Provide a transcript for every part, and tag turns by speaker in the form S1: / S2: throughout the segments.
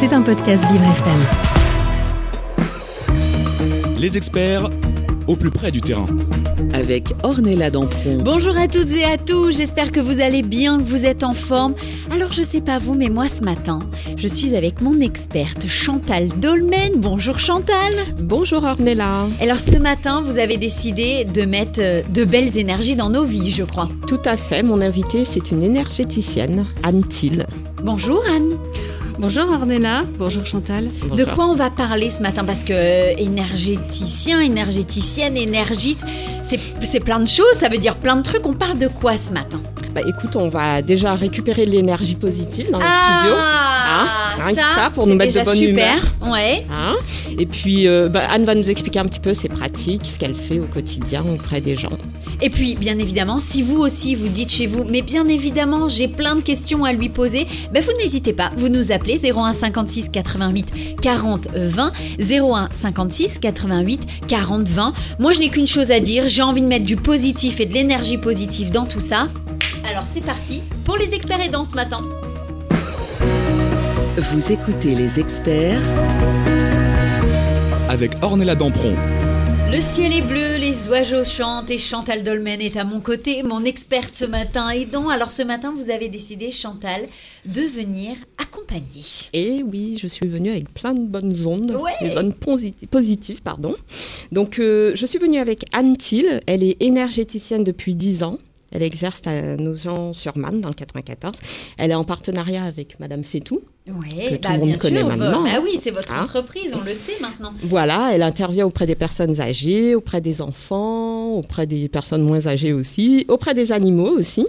S1: C'est un podcast Vivre FM.
S2: Les experts au plus près du terrain.
S3: avec Ornella Dampron.
S4: Bonjour à toutes et à tous, j'espère que vous allez bien, que vous êtes en forme. Alors je sais pas vous, mais moi ce matin, je suis avec mon experte Chantal Dolmen. Bonjour Chantal.
S5: Bonjour Ornella.
S4: Alors ce matin, vous avez décidé de mettre euh, de belles énergies dans nos vies, je crois.
S5: Tout à fait, mon invitée c'est une énergéticienne, Anne Thiel.
S4: Bonjour Anne.
S6: Bonjour Ornella, bonjour Chantal.
S4: De quoi on va parler ce matin? Parce que euh, énergéticien, énergéticienne, énergiste, c'est c'est plein de choses, ça veut dire plein de trucs. On parle de quoi ce matin?
S5: Bah écoute, on va déjà récupérer l'énergie positive dans le studio.
S4: Ah,
S5: Hein, rien que ça, pour nous mettre de
S4: déjà
S5: bonne
S4: super. Ouais.
S5: hein. Et puis euh, bah, Anne va nous expliquer un petit peu ses pratiques, ce qu'elle fait au quotidien auprès des gens.
S4: Et puis, bien évidemment, si vous aussi vous dites chez vous, mais bien évidemment, j'ai plein de questions à lui poser, ben vous n'hésitez pas, vous nous appelez 01 56 88 40 20, 01 56 88 40 20. Moi, je n'ai qu'une chose à dire, j'ai envie de mettre du positif et de l'énergie positive dans tout ça. Alors, c'est parti pour les experts aidants ce matin.
S3: Vous écoutez les experts
S2: Avec Ornella Dampron.
S4: Le ciel est bleu, les oiseaux chantent et Chantal Dolmen est à mon côté, mon experte ce matin aidant. Alors ce matin, vous avez décidé, Chantal, de venir accompagner.
S5: Et oui, je suis venue avec plein de bonnes ondes,
S4: Ouais.
S5: des ondes posi- positives, pardon. Donc euh, je suis venue avec Anne Thiel, elle est énergéticienne depuis 10 ans. Elle exerce à Nogent-sur-Marne dans le 94. Elle est en partenariat avec Madame Fétou.
S4: Ouais,
S5: Que tout le monde
S4: bien
S5: connaît
S4: sûr.
S5: maintenant,
S4: Bah oui, c'est votre
S5: Hein
S4: entreprise, on le sait maintenant.
S5: Voilà, elle intervient auprès des personnes âgées, auprès des enfants, auprès des personnes moins âgées aussi, auprès des animaux aussi.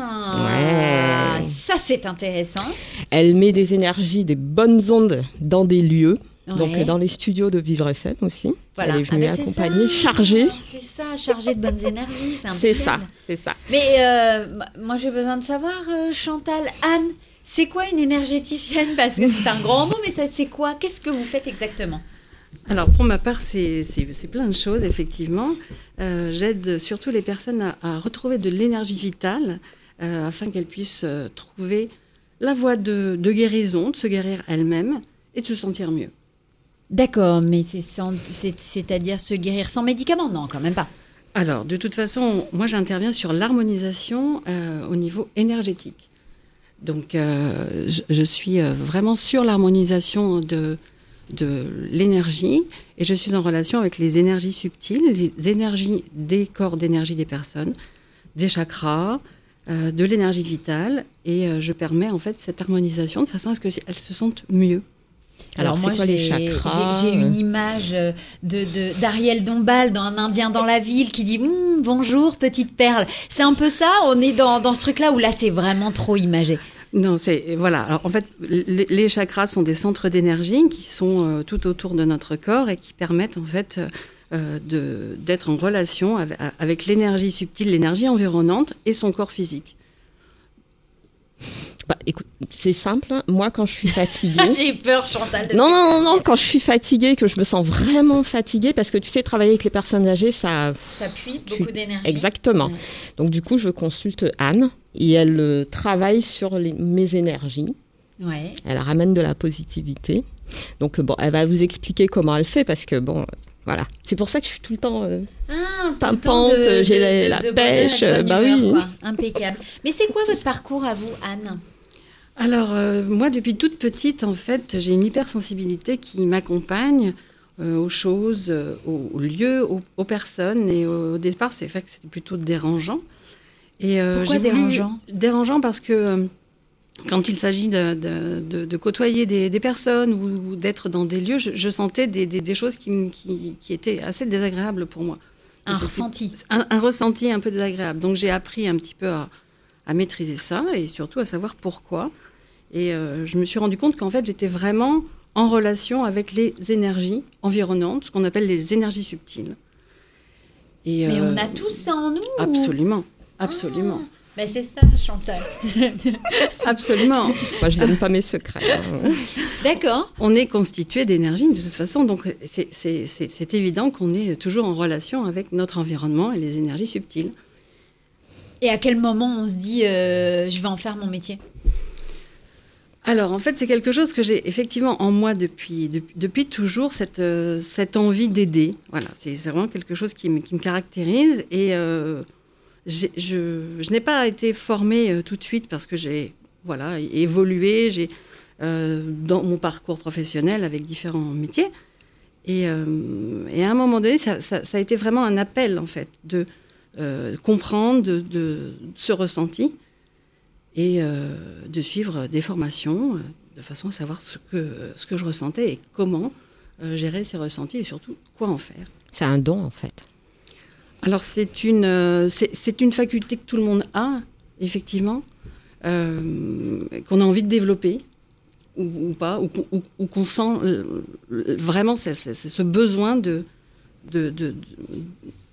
S4: Ah, ça c'est intéressant.
S5: Elle met des énergies, des bonnes ondes dans des lieux,
S4: Ouais.
S5: euh, dans les studios de Vivre FM aussi.
S4: Voilà.
S5: Elle est venue
S4: Ah bah, ça.
S5: chargée.
S4: C'est ça, chargée de bonnes énergies.
S5: C'est ça, c'est ça.
S4: Mais euh, moi j'ai besoin de savoir, euh, Chantal, Anne, c'est quoi une énergéticienne? Parce que c'est un grand mot, mais ça c'est quoi? Qu'est-ce que vous faites exactement?
S6: Alors pour ma part, c'est c'est- c'est plein de choses, effectivement. Euh, J'aide surtout les personnes à, à retrouver de l'énergie vitale euh, afin qu'elles puissent euh, trouver la voie de, de guérison, de se guérir elles-mêmes et de se sentir mieux.
S4: D'accord, mais c'est-à-dire se guérir sans médicaments? Non, quand même pas.
S6: Alors, de toute façon, moi j'interviens sur l'harmonisation euh, au niveau énergétique. Donc, euh, je, suis euh, vraiment sur l'harmonisation de, de l'énergie et je suis en relation avec les énergies subtiles, les énergies des corps d'énergie des personnes, des chakras, de l'énergie vitale et je permets en fait cette harmonisation de façon à ce qu'elles se sentent mieux.
S5: Alors, c'est
S4: moi,
S5: quoi les
S4: j'ai-
S5: chakras
S4: J'ai une image euh, de de- d'Ariel Dombal dans Un Indien dans la ville qui dit Hum, Bonjour, petite perle. C'est un peu ça, on est dans, dans ce truc-là où là, c'est vraiment trop imagé.
S6: Non, c'est voilà. Alors en fait, les, les chakras sont des centres d'énergie qui sont euh, tout autour de notre corps et qui permettent en fait euh, de d'être en relation avec, avec l'énergie subtile, l'énergie environnante et son corps physique.
S5: Bah, écoute, c'est simple. hein. Moi, quand je suis fatiguée.
S4: J'ai peur, Chantal. de-
S5: Non, non, non, non, quand je suis fatiguée, que je me sens vraiment fatiguée, parce que tu sais, travailler avec les personnes âgées, ça.
S4: Ça puise
S5: Tu-
S4: beaucoup d'énergie.
S5: Exactement.
S4: Ouais.
S5: Donc, du coup, je consulte Anne et elle euh, travaille sur les- mes énergies.
S4: Ouais.
S5: Elle ramène de la positivité. Donc, bon, elle va vous expliquer comment elle fait, parce que, bon, voilà. C'est pour ça que je suis tout le temps. euh,
S4: Ah,
S5: Pimpante, j'ai la-
S4: de-
S5: la
S4: de bonheur
S5: pêche,
S4: bonne
S5: bah oui.
S4: quoi. Impeccable. Mais c'est quoi votre parcours à vous, Anne?
S6: Alors euh, moi, depuis toute petite, en fait, j'ai une hypersensibilité qui m'accompagne euh, aux choses, euh, aux, lieux, aux, aux personnes. Et au départ, c'est fait que c'était plutôt dérangeant. Et
S4: Pourquoi
S6: voulu-
S4: dérangeant?
S6: Dérangeant parce que quand il s'agit de, de- de- de côtoyer des, des personnes ou, ou d'être dans des lieux, je, je sentais des, des- des choses qui, me- qui- qui étaient assez désagréables pour moi.
S4: Un
S6: Donc,
S4: ressenti.
S6: Un, un ressenti un peu désagréable. Donc j'ai appris un petit peu à, à maîtriser ça et surtout à savoir pourquoi. Et euh, je me suis rendu compte qu'en fait j'étais vraiment en relation avec les énergies environnantes, ce qu'on appelle les énergies subtiles. Et,
S4: Mais
S6: euh,
S4: on a tous ça en nous ou-
S6: Absolument, absolument,
S4: Ben c'est ça, Chantal.
S6: absolument.
S5: Moi, je donne pas mes secrets. hein.
S4: D'accord.
S6: On est constitué d'énergie de toute façon, donc c'est évident qu'on est toujours en relation avec notre environnement et les énergies subtiles.
S4: Et à quel moment on se dit euh, je vais en faire mon métier?
S6: Alors en fait, c'est quelque chose que j'ai effectivement en moi depuis, depuis, toujours, cette, euh, cette envie d'aider. Voilà, c'est vraiment quelque chose qui me, qui me caractérise. Et euh, je, je n'ai pas été formée euh, tout de suite parce que j'ai voilà, évolué j'ai, dans mon parcours professionnel avec différents métiers. Et, et à un moment donné, ça, ça- a été vraiment un appel en fait de comprendre de, de ce ressenti et euh, de suivre des formations euh, de façon à savoir ce que, ce que je ressentais et comment euh, gérer ces ressentis et surtout quoi en faire.
S5: C'est un don en fait.
S6: Alors c'est une, c'est c'est une faculté que tout le monde a, effectivement, euh, qu'on a envie de développer ou, ou pas, ou, qu'on- ou- ou qu'on sent euh, vraiment c'est c'est- c'est ce besoin de, de, de- de-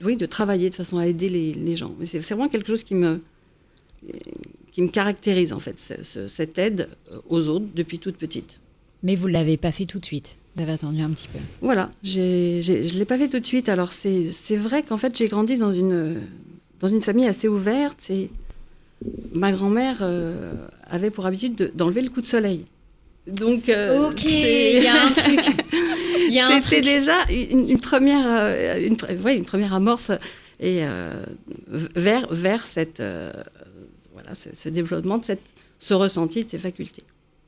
S6: oui, de travailler de façon à aider les, les gens. C'est vraiment quelque chose qui me, qui me caractérise en fait, ce- ce- cette aide aux autres depuis toute petite.
S4: Mais vous l'avez pas fait tout de suite. Vous avez attendu un petit peu.
S6: Voilà, je ne l'ai pas fait tout de suite. Alors, c'est vrai qu'en fait, j'ai grandi dans une, dans une famille assez ouverte. Et ma grand-mère euh, avait pour habitude de- d'enlever le coup de soleil. Donc, euh,
S4: ok, il y a un truc.
S6: C'était déjà une, une première, euh, une, ouais, une première amorce et, euh, vers, vers cette, euh, voilà, ce, ce développement, de cette, ce ressenti de ces facultés.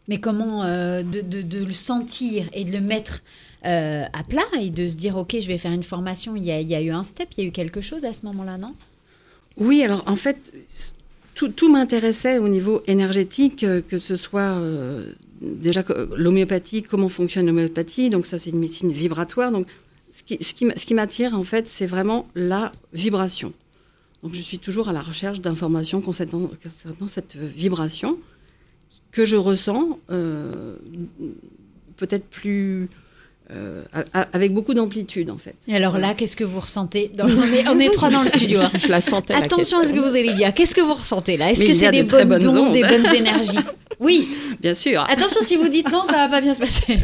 S4: Mais comment euh, de, de- de le sentir et de le mettre euh, à plat et de se dire, ok, je vais faire une formation. Il y a, il y a eu un step, il y a eu quelque chose à ce moment-là, non?
S6: Oui, alors en fait, tout, tout m'intéressait au niveau énergétique, euh, que ce soit euh, déjà l'homéopathie, comment fonctionne l'homéopathie. Donc ça, c'est une médecine vibratoire. Donc ce qui, ce qui, m- ce qui m'attire, en fait, c'est vraiment la vibration. Donc je suis toujours à la recherche d'informations concernant, concernant cette vibration que je ressens euh, peut-être plus... euh, avec beaucoup d'amplitude, en fait.
S4: Et alors là, qu'est-ce que vous ressentez dans... on, est, on est trois dans le studio. hein.
S5: Je la sentais. la
S4: Attention à ce que vous allez dire. Qu'est-ce que vous ressentez là? Est-ce que c'est des bonnes,
S6: bonnes
S4: ondes, des bonnes énergies? Oui.
S6: Bien sûr.
S4: Attention, si vous dites non, ça va pas bien se passer.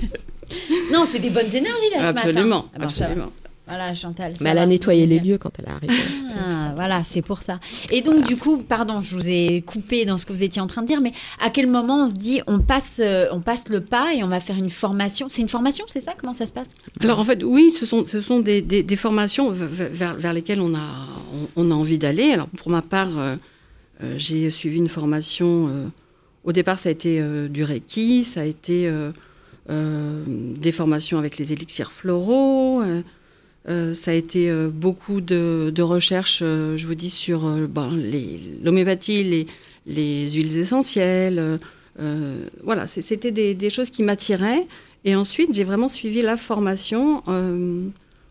S4: Non, c'est des bonnes énergies là ce matin.
S6: Absolument,
S4: Ah va.
S6: absolument.
S4: Voilà, Chantal.
S5: Mais elle a nettoyé les lieux quand elle est arrivée.
S4: Ah, voilà, c'est pour ça. Et donc, du coup, pardon, je vous ai coupé dans ce que vous étiez en train de dire, mais à quel moment on se dit, on passe, euh, on passe le pas et on va faire une formation? C'est une formation, c'est ça? Comment ça se passe?
S6: Alors en fait, oui, ce sont, ce sont des, des- des formations vers, vers lesquelles on a, on, on a envie d'aller. Alors pour ma part, euh, euh, j'ai suivi une formation. euh, au départ, ça a été euh, du Reiki, ça a été euh, euh, des formations avec les élixirs floraux. Euh, ça a été euh, beaucoup de, de recherches, euh, je vous dis, sur ben, l'homéopathie, les, les huiles essentielles. voilà, c'était des, des choses qui m'attiraient. Et ensuite, j'ai vraiment suivi la formation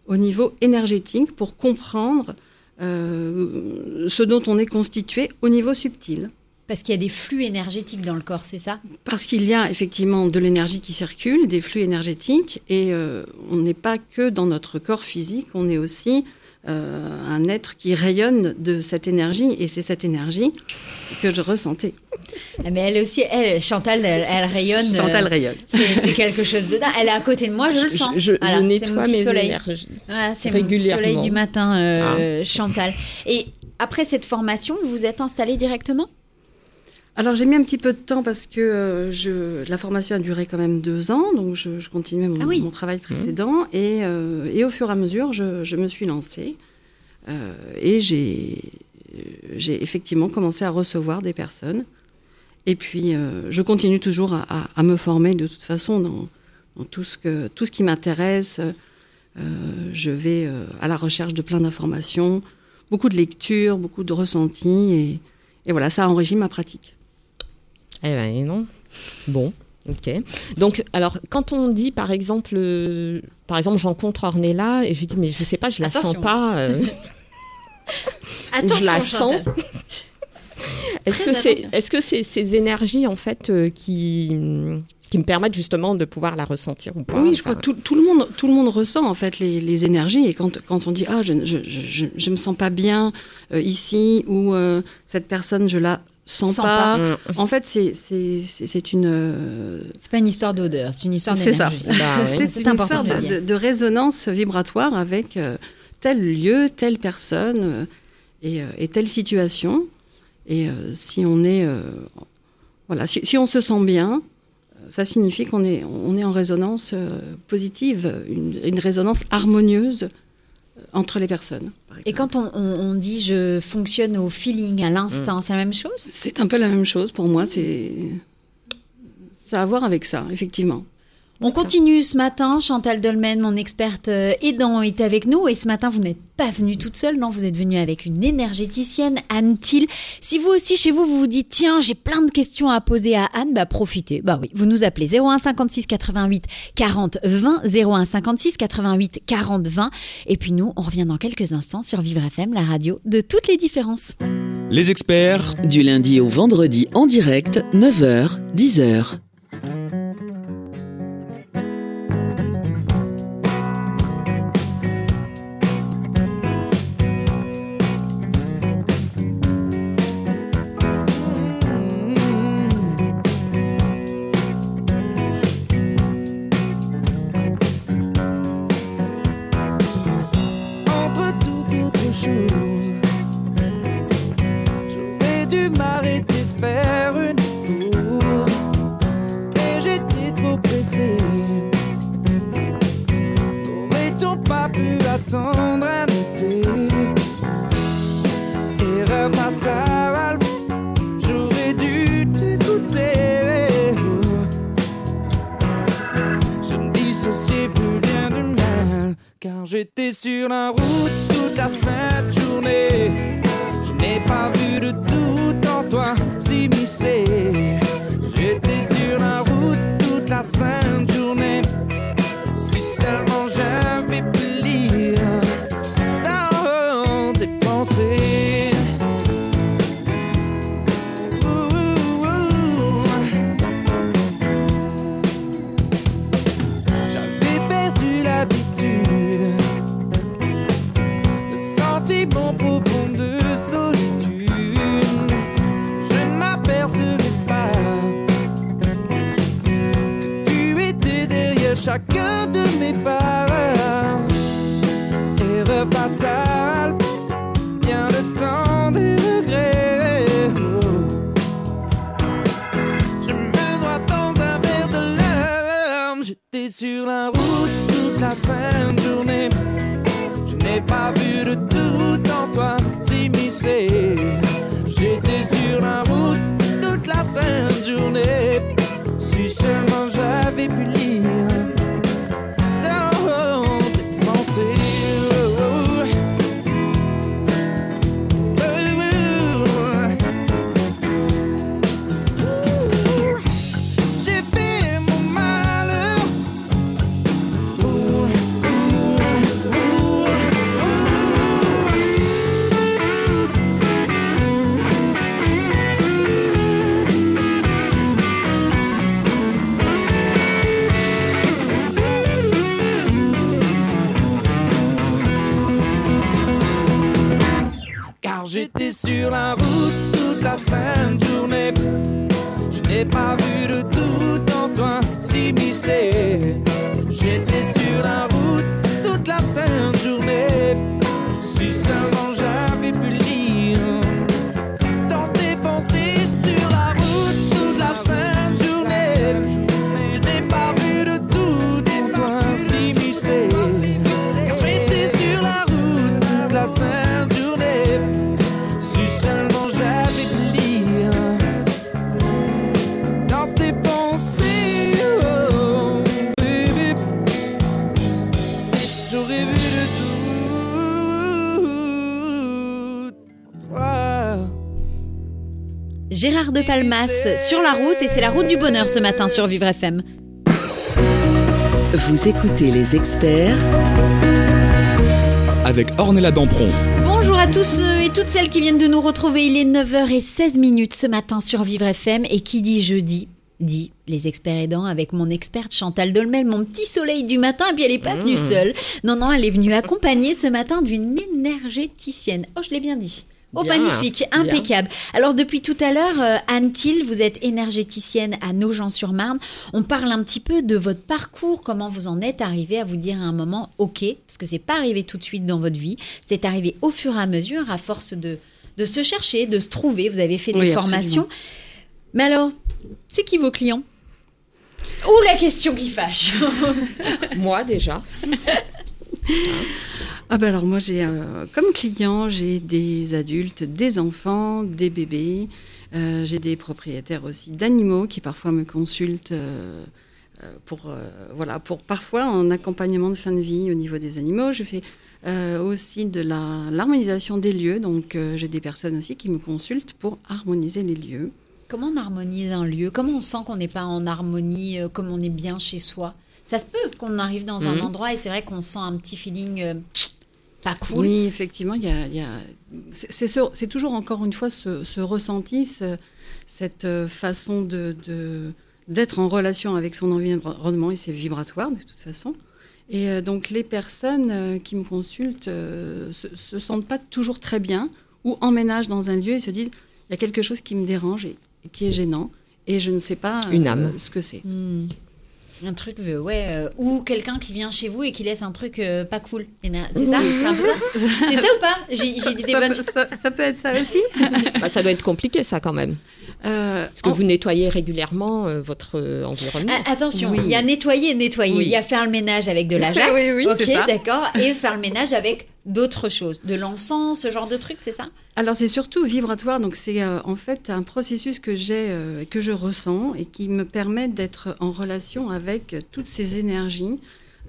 S6: au niveau énergétique pour comprendre ce dont on est constitué au niveau subtil.
S4: Parce qu'il y a des flux énergétiques dans le corps, c'est ça?
S6: Parce qu'il y a effectivement de l'énergie qui circule, des flux énergétiques, et euh, on n'est pas que dans notre corps physique, on est aussi euh, un être qui rayonne de cette énergie, et c'est cette énergie que je ressentais.
S4: Ah, Mais elle aussi, elle, Chantal, elle, elle rayonne.
S6: Chantal
S4: euh,
S6: rayonne.
S4: C'est quelque chose de dingue. Elle est à côté de moi, je le
S5: Je,
S4: sens.
S5: je- je
S4: Voilà, mon
S5: nettoie mes
S4: soleil.
S5: énergies.
S4: Ouais, c'est mon petit
S5: régulièrement.
S4: soleil du matin, euh, Chantal. Et après cette formation, vous vous êtes installée directement?
S6: Alors j'ai mis un petit peu de temps parce que euh, je, la formation a duré quand même deux ans, donc je, je continuais mon,
S4: Ah oui.
S6: mon travail précédent et, euh, et au fur et à mesure je, je me suis lancée euh, et j'ai effectivement commencé à recevoir des personnes et puis je continue toujours à, à- à me former de toute façon dans, dans tout ce que tout ce qui m'intéresse. Je vais à la recherche de plein d'informations, beaucoup de lectures, beaucoup de ressentis et, et voilà ça enrichit ma pratique.
S5: Eh ben non. Bon. Ok. Donc, alors, quand on dit, par exemple, euh, par exemple, je rencontre Ornella et je lui dis, mais je sais pas, je la
S4: Attention.
S5: sens pas. euh,
S4: Attention,
S5: je la
S4: Chantal.
S5: sens. Est-ce
S4: Très
S5: que c'est,
S4: attention.
S5: est-ce que c'est ces énergies en fait euh, qui qui me permettent justement de pouvoir la ressentir ou pas
S6: Oui, je crois
S5: Enfin,
S6: que tout, tout le monde, tout le monde ressent en fait les, les énergies. Et quand, quand on dit ah je, je, je, je me sens pas bien euh, ici ou euh, cette personne je la sens,
S4: Sens
S6: pas. En fait, c'est c'est c'est- c'est une euh,
S4: C'est pas une histoire d'odeur, c'est une histoire
S6: c'est ça.
S4: d'énergie.
S5: Bah oui.
S6: c'est une sorte
S4: de
S6: résonance vibratoire avec euh, tel lieu, telle personne euh, et, euh, et telle situation. Et euh, si on est euh, voilà, si, si on se sent bien, ça signifie qu'on est, on est en résonance euh, positive, une, une résonance harmonieuse euh, entre les personnes.
S4: Et quand on, dit je fonctionne au feeling, à l'instinct, c'est la même chose?
S6: C'est un peu la même chose pour moi, c'est ça a à voir avec ça, effectivement.
S4: On continue ce matin. Chantal Dolmen, mon experte euh, aidant, est avec nous. Et ce matin, vous n'êtes pas venue toute seule, non Vous êtes venue avec une énergéticienne, Anne Thiel. Si vous aussi, chez vous, vous vous dites, tiens, j'ai plein de questions à poser à Anne, bah profitez. Bah oui, vous nous appelez 01 56 88 40 20, 01 56 88 40 20. Et puis nous, on revient dans quelques instants sur Vivre FM, la radio de toutes les différences.
S2: Les experts
S3: Du lundi au vendredi en direct, 9h, 10h.
S1: J'étais sur la
S4: Gérard de Palmas sur la route et c'est la route du bonheur ce matin sur Vivre FM.
S3: Vous écoutez les experts
S2: avec Ornella Dampron.
S4: Bonjour à tous ceux et toutes celles qui viennent de nous retrouver. Il est 9h16 minutes ce matin sur Vivre FM et qui dit jeudi dit les experts aidants avec mon experte Chantal Dolmel, mon petit soleil du matin. Et puis elle n'est pas venue seule. Non, non, elle est venue accompagnée ce matin d'une énergéticienne. Oh, je l'ai bien dit. Oh,
S5: Bien,
S4: magnifique,
S5: bien.
S4: impeccable. Alors, depuis tout à l'heure, euh, Anne Thiel, vous êtes énergéticienne à Nogent-sur-Marne. On parle un petit peu de votre parcours, comment vous en êtes arrivé à vous dire à un moment, OK, parce que c'est pas arrivé tout de suite dans votre vie, c'est arrivé au fur et à mesure, à force de, de se chercher, de se trouver. Vous avez fait des formations.
S6: absolument.
S4: Mais alors, c'est qui vos clients? Ou la question qui fâche.
S5: Moi déjà.
S6: Ah ben alors moi j'ai euh, comme client j'ai des adultes, des enfants, des bébés. Euh, j'ai des propriétaires aussi d'animaux qui parfois me consultent euh, pour voilà pour parfois en accompagnement de fin de vie au niveau des animaux. Je fais aussi de la l'harmonisation des lieux. Donc j'ai des personnes aussi qui me consultent pour harmoniser les lieux.
S4: Comment on harmonise un lieu? Comment on sent qu'on n'est pas en harmonie, euh, comme on est bien chez soi? Ça se peut qu'on arrive dans un
S5: Mhm.
S4: endroit et c'est vrai qu'on sent un petit feeling euh, pas cool.
S6: Oui, effectivement, il y a, il y a- c'est, c'est ce- c'est toujours encore une fois ce, ce ressenti, ce- cette euh, façon de, de- d'être en relation avec son environnement et ses vibratoires de toute façon. Et euh, donc les personnes euh, qui me consultent euh, se, se sentent pas toujours très bien ou emménagent dans un lieu et se disent il y a quelque chose qui me dérange et, et qui est gênant et je ne sais pas
S5: Une âme.
S6: ce que c'est.
S4: Hmm. Un truc, euh, ouais. euh, ou quelqu'un qui vient chez vous et qui laisse un truc euh, pas cool. C'est ça C'est ça C'est ça ou pas? J'ai des
S6: Ça,
S4: bonnes
S6: peut, ça- ça peut être ça aussi.
S5: Bah, ça doit être compliqué ça quand même.
S6: Euh,
S5: Parce que
S6: en-
S5: vous nettoyez régulièrement euh, votre euh, environnement.
S4: Ah, attention,
S6: Oui.
S4: il y a nettoyer et nettoyer.
S6: Oui.
S4: Il y a faire le ménage avec de l'Ajax.
S6: Oui, oui,
S4: ok,
S6: c'est ça.
S4: d'accord. Et faire le ménage avec d'autres choses. De l'encens, ce genre de trucs, c'est ça?
S6: Alors c'est surtout vibratoire, donc c'est euh, en fait un processus que j'ai, euh, que je ressens et qui me permet d'être en relation avec toutes ces énergies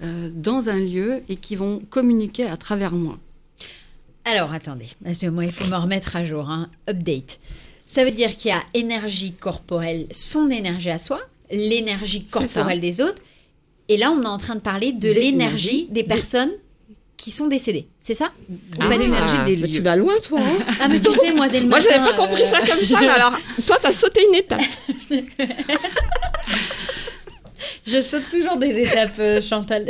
S6: euh, dans un lieu et qui vont communiquer à travers moi.
S4: Alors, attendez. Parce que moi, il faut me remettre à jour. hein. Update. Ça veut dire qu'il y a énergie corporelle, son énergie à soi, l'énergie corporelle des autres. Et là, on est en train de parler de l'énergie des- personnes qui sont décédées. C'est ça
S6: Ah,
S4: pas
S6: l'énergie
S4: d'énergie
S6: des
S5: bah,
S6: lieux.
S5: tu vas loin toi. hein.
S4: Ah, mais tu sais, moi, dès le
S5: Moi j'avais pas compris
S4: euh,
S5: ça comme ça. mais alors toi t'as sauté une étape.
S4: Je saute toujours des étapes, euh, Chantal.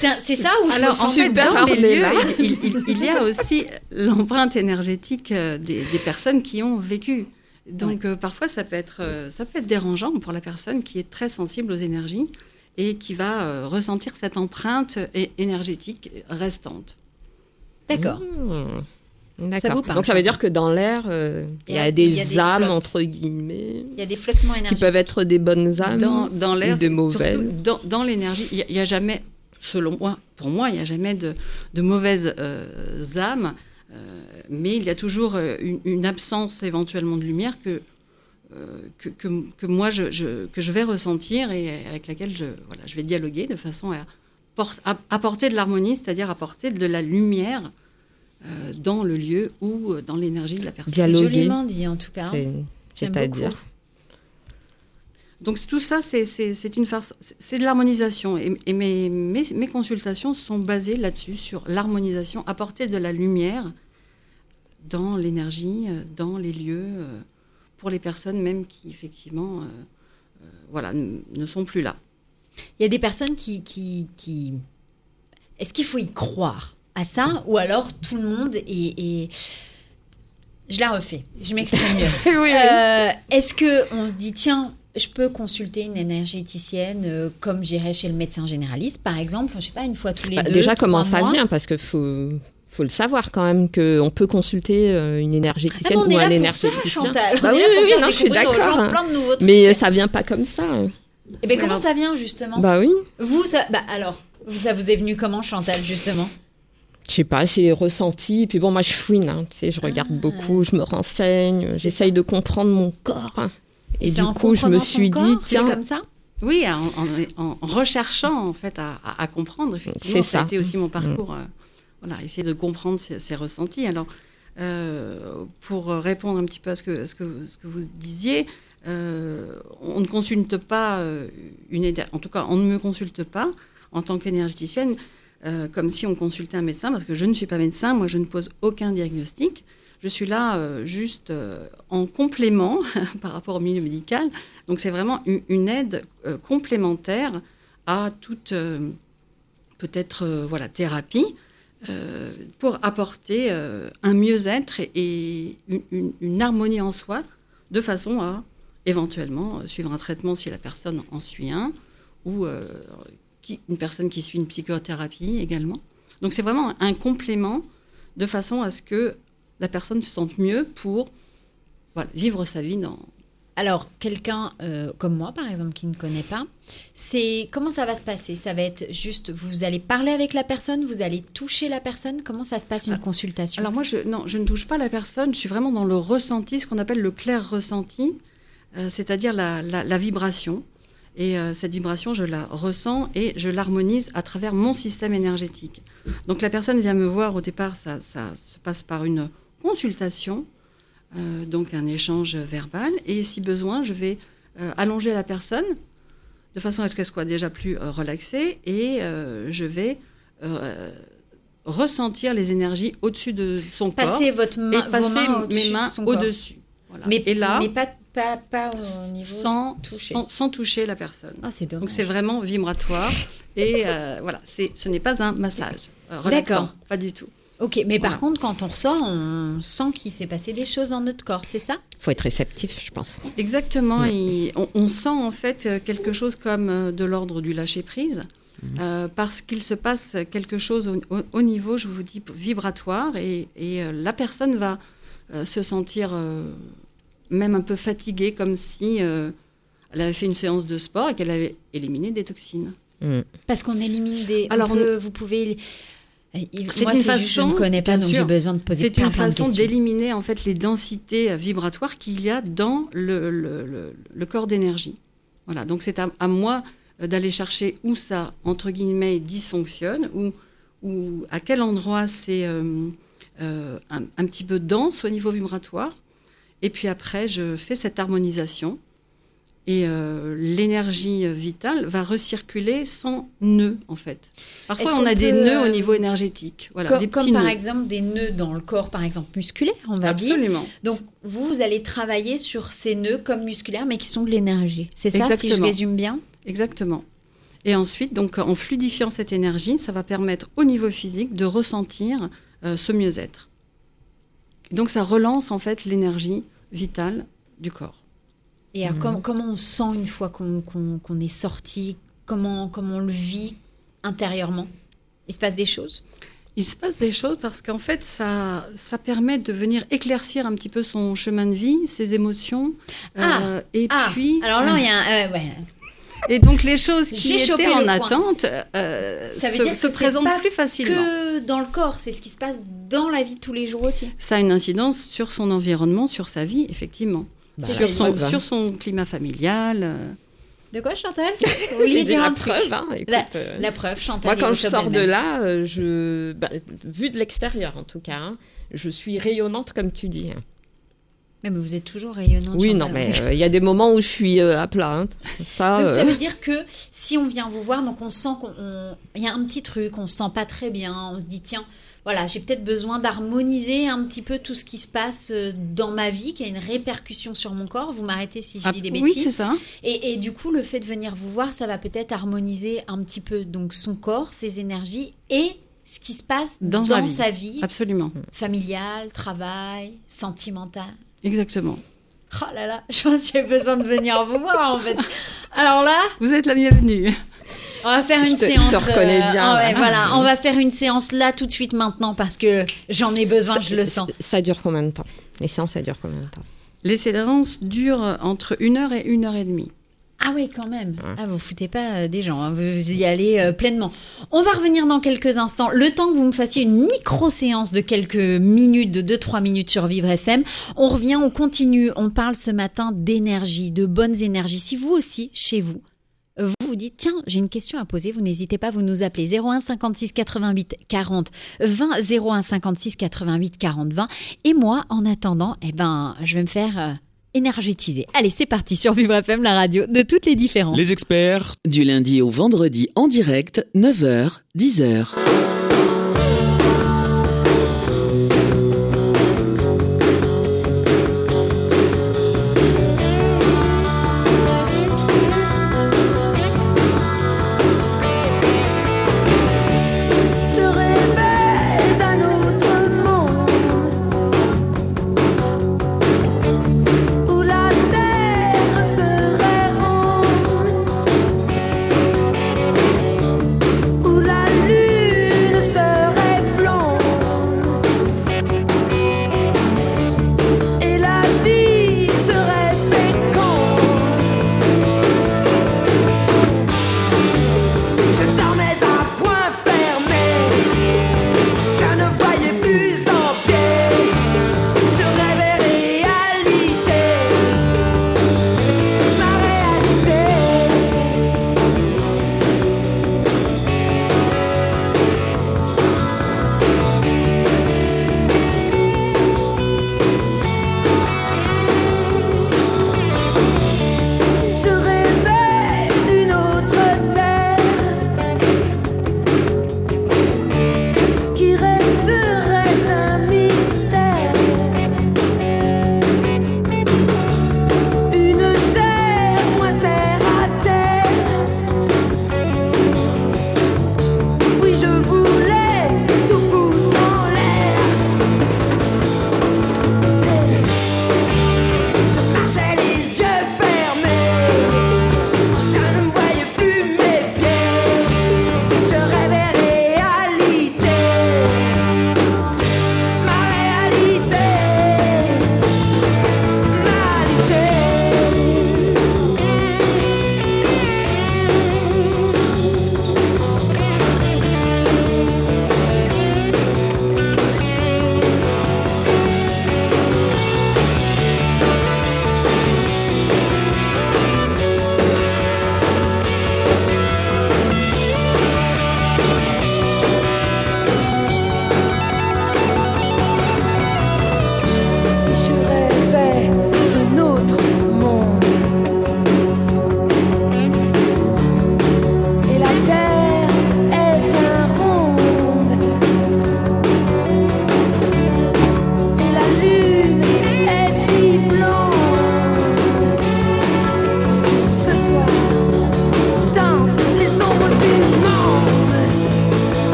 S4: C'est ça ou
S6: Alors en fait,
S5: super
S6: dans les lieux, il, il- il y a aussi l'empreinte énergétique euh, des, des personnes qui ont vécu. Donc euh, parfois ça peut être euh, ça peut être dérangeant pour la personne qui est très sensible aux énergies et qui va euh, ressentir cette empreinte énergétique restante.
S4: D'accord. Ça vous
S5: D'accord.
S4: parle,
S5: Donc ça veut dire que dans l'air, euh, il y, a des
S4: y a des
S5: âmes
S4: flottes.
S5: entre guillemets
S4: Il y a des flottements
S5: qui
S4: énergétiques.
S5: peuvent être des bonnes âmes.
S6: dans, dans l'air,
S5: ou des mauvaises.
S6: surtout Dans, dans l'énergie, il n'y a, jamais, selon moi, pour moi, il n'y a jamais de, de mauvaises euh, âmes, euh, mais il y a toujours euh, une, une absence éventuellement de lumière que, que, que, que moi je, je- que je vais ressentir et avec laquelle je, voilà, je vais dialoguer de façon à, por- à apporter de l'harmonie, c'est-à-dire apporter de la lumière euh, dans le lieu ou euh, dans l'énergie de la personne.
S4: C'est
S5: dialoguer.
S4: joliment dit, en tout cas.
S5: C'est-à-dire.
S6: Donc c'est- tout ça, c'est- c'est c'est une farce, c'est- de l'harmonisation. Et, et mes, mes, mes consultations sont basées là-dessus, sur l'harmonisation, apporter de la lumière dans l'énergie, euh, dans les lieux, euh, pour les personnes même qui effectivement, euh, euh, voilà, ne sont plus là.
S4: Il y a des personnes qui... qui, qui... Est-ce qu'il faut y croire à ça ou alors tout le monde est... est- Je la refais, je m'exprime mieux. Euh, Est-ce que on se dit, tiens, je peux consulter une énergéticienne euh, comme j'irais chez le médecin généraliste, par exemple, je sais pas, une fois tous les
S5: Bah,
S4: deux
S5: déjà, comment ça
S4: mois
S5: vient? Parce que faut, faut le savoir quand même qu'on peut consulter euh, une
S4: Ah,
S5: énergéticienne
S4: est
S5: ou
S4: là
S5: un
S4: pour ça,
S5: énergéticien.
S4: Chantal. On
S5: Bah oui, oui,
S4: faire
S5: non, je suis d'accord, hein. Mais euh, ça vient pas comme ça.
S4: Eh ben, comment
S6: Alors-
S4: ça vient justement?
S5: Bah oui.
S4: Vous, ça... Bah, alors, ça vous est venu comment, Chantal, justement?
S5: Je sais pas, c'est ressenti. Puis bon, moi, je fouine. hein, tu sais, je regarde
S4: Ah.
S5: beaucoup, je me renseigne, j'essaye de comprendre mon corps. Et
S4: C'est
S5: du coup, je me suis dit,
S4: corps, c'est
S5: tiens,
S4: comme ça?
S6: Oui, en, en- en recherchant en fait à, comprendre effectivement.
S5: C'est
S6: ça a
S5: ça.
S6: été aussi mon parcours. euh, voilà, essayer de comprendre ses, ressentis. Alors, euh, pour répondre un petit peu à ce que, ce que, vous disiez, euh, on ne consulte pas euh, une. En tout cas, on ne me consulte pas en tant qu'énergéticienne comme si on consultait un médecin, parce que je ne suis pas médecin. Moi, je ne pose aucun diagnostic. Je suis là juste en complément par rapport au milieu médical. Donc c'est vraiment une, une aide complémentaire à toute peut-être voilà thérapie euh, pour apporter euh, un mieux-être et, une, harmonie en soi de façon à éventuellement euh, suivre un traitement si la personne en suit un ou une personne qui suit une psychothérapie également. Donc c'est vraiment un complément de façon à ce que la personne se sente mieux pour vivre sa vie dans,
S4: Alors, quelqu'un euh, comme moi, par exemple, qui ne connaît pas, c'est comment ça va se passer? Ça va être juste, vous allez parler avec la personne, vous allez toucher la personne? Comment ça se passe une
S6: Ah,
S4: consultation?
S6: Alors moi, je, non, je ne touche pas la personne, je suis vraiment dans le ressenti, ce qu'on appelle le clair ressenti, euh, c'est-à-dire la, la- la vibration. Et euh, cette vibration, je la ressens et je l'harmonise à travers mon système énergétique. Donc la personne vient me voir, au départ, ça, ça se passe par une consultation, euh, donc un échange verbal. Et si besoin, je vais euh, allonger la personne de façon à ce qu'elle soit déjà plus euh, relaxée et je vais ressentir les énergies au-dessus de son corps
S4: Passez votre main,
S6: et passer
S4: mains
S6: mes mains
S4: corps.
S6: au-dessus. Voilà.
S4: Mais,
S6: et là,
S4: mais pas, pas, pas au niveau
S6: sans,
S4: toucher.
S6: sans, sans toucher la personne.
S4: Ah, c'est.
S6: Donc c'est vraiment vibratoire et voilà, c'est, ce n'est pas un massage relaxant, pas du tout.
S4: Ok, mais par contre, quand on ressort, on sent qu'il s'est passé des choses dans notre corps, c'est ça?
S5: Faut être réceptif, je pense.
S6: Exactement,
S5: Ouais.
S6: et on, on sent en fait euh, quelque chose comme euh, de l'ordre du lâcher prise. euh, parce qu'il se passe quelque chose au, au- au niveau, je vous dis, vibratoire, et, et, euh, la personne va euh, se sentir même un peu fatiguée, comme si euh, elle avait fait une séance de sport et qu'elle avait éliminé des toxines.
S5: Mm.
S4: Parce qu'on élimine des. on
S6: Alors,
S4: vous pouvez.
S6: C'est une
S4: c'est juste, je ne
S6: façon,
S4: connais pas,
S6: bien
S4: donc j'ai
S6: sûr,
S4: besoin de poser
S6: C'est une façon d'éliminer en fait les densités euh, vibratoires qu'il y a dans le, le- le- le corps d'énergie. Voilà, donc c'est à, à moi euh, d'aller chercher où ça, entre guillemets, dysfonctionne, ou, ou à quel endroit c'est euh, euh, un, un petit peu dense au niveau vibratoire. Et puis après, je fais cette harmonisation. Et euh, l'énergie vitale va recirculer sans nœud, en fait. Parfois,
S4: qu'on
S6: on a des nœuds
S4: euh,
S6: au niveau énergétique. Voilà,
S4: comme,
S6: des
S4: comme
S6: petits
S4: par
S6: nœuds.
S4: exemple des nœuds dans le corps, par exemple musculaire, on va dire.
S6: Absolument.
S4: Donc vous, vous allez travailler sur ces nœuds comme musculaires, mais qui sont de l'énergie. C'est ça, si je résume bien?
S6: Exactement. Et ensuite, donc, en fluidifiant cette énergie, ça va permettre au niveau physique de ressentir euh, ce mieux-être. Donc, ça relance en fait l'énergie vitale du corps.
S4: Et alors,
S5: Mhm.
S4: com- comment on sent une fois qu'on est sorti? Comment, comment on le vit intérieurement? Il se passe des choses?
S6: Il se passe des choses parce qu'en fait, ça, ça permet de venir éclaircir un petit peu son chemin de vie, ses émotions.
S4: Ah,
S6: euh, et
S4: Ah,
S6: puis,
S4: alors là, il y a un. euh, ouais.
S6: et donc les choses qui étaient en attente euh,
S4: Ça veut
S6: se, se présentent
S4: pas
S6: plus facilement.
S4: Que dans le corps, c'est ce qui se passe dans la vie de tous les jours aussi.
S6: Ça a une incidence sur son environnement, sur sa vie, effectivement.
S5: Bah,
S6: sur, son, sur son climat familial. euh.
S4: De quoi, Chantal?
S5: Dit
S4: dire
S5: la
S4: un truc.
S5: preuve. Hein, écoute,
S4: La-
S5: euh,
S4: La preuve, Chantal.
S5: Moi, quand je sors de là, euh, je, bah, vu de l'extérieur en tout cas, hein, je suis rayonnante comme tu dis.
S4: Mais vous êtes toujours rayonnante.
S5: Oui,
S4: Chantal.
S5: non, mais euh, il y a des moments où je suis euh, à plat. hein. Ça,
S4: Donc ça veut dire que si on vient vous voir, donc on sent qu'on, on- il y a un petit truc, on se sent pas très bien, on se dit tiens, voilà, j'ai peut-être besoin d'harmoniser un petit peu tout ce qui se passe euh, dans ma vie, qui a une répercussion sur mon corps. Vous m'arrêtez si je
S6: Ah,
S4: dis des
S6: oui, c'est
S4: bêtises.
S6: ça.
S4: et, et du coup, le fait de venir vous voir, ça va peut-être harmoniser un petit peu donc son corps, ses énergies et ce qui se passe
S6: Dans
S4: dans,
S6: ma vie.
S4: sa vie
S6: Absolument.
S4: familiale, travail, sentimentale.
S6: Exactement.
S4: Oh là là, je pense que j'ai besoin de venir vous voir en fait. Alors là,
S6: Vous êtes la bienvenue.
S4: On va faire une
S5: Je te- je
S4: séance.
S5: te reconnais bien,
S4: ah ouais,
S5: là.
S4: voilà, on va faire une séance là tout de suite maintenant parce que j'en ai besoin,
S5: ça,
S4: je le sens.
S5: Ça dure combien de temps? Les séances, ça dure combien de temps?
S6: Les séances durent entre une heure et une heure et demie.
S4: Ah oui, quand même. Ah, vous foutez pas euh, des gens, hein, vous y allez euh, pleinement. On va revenir dans quelques instants. Le temps que vous me fassiez une micro-séance de quelques minutes, de 2-3 minutes sur Vivre FM. On revient, on continue. On parle ce matin d'énergie, de bonnes énergies. Si vous aussi, chez vous, vous vous dites, tiens, j'ai une question à poser, vous n'hésitez pas, vous nous appelez 01 56 88 40 20 01 56 88 40 20. Et moi, en attendant, eh ben, je vais me faire euh, énergétiser. Allez, c'est parti sur Vivre FM, la radio de toutes les différences.
S2: Les experts
S3: Du lundi au vendredi en direct, 9h, 10h.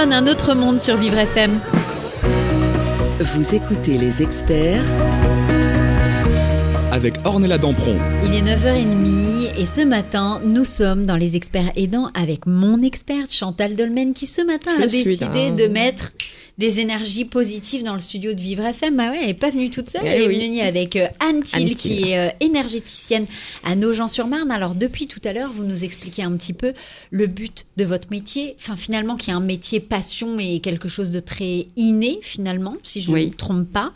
S4: Un autre monde sur Vivre FM.
S3: Vous écoutez les experts
S2: avec Ornella Dampron.
S4: Il est 9h30 et ce matin, nous sommes dans les experts aidants avec mon experte Chantal Dolmen qui ce matin
S5: Je
S4: a décidé
S5: là.
S4: de mettre des énergies positives dans le studio de Vivre FM. Bah ouais, elle n'est pas venue toute seule,
S5: Eh
S4: elle est venue avec euh, Anne Thiel qui est euh, énergéticienne à Nogent-sur-Marne. Alors depuis tout à l'heure, vous nous expliquez un petit peu le but de votre métier. Enfin finalement, qui est un métier passion et quelque chose de très inné finalement, si je ne
S6: Oui.
S4: me trompe pas.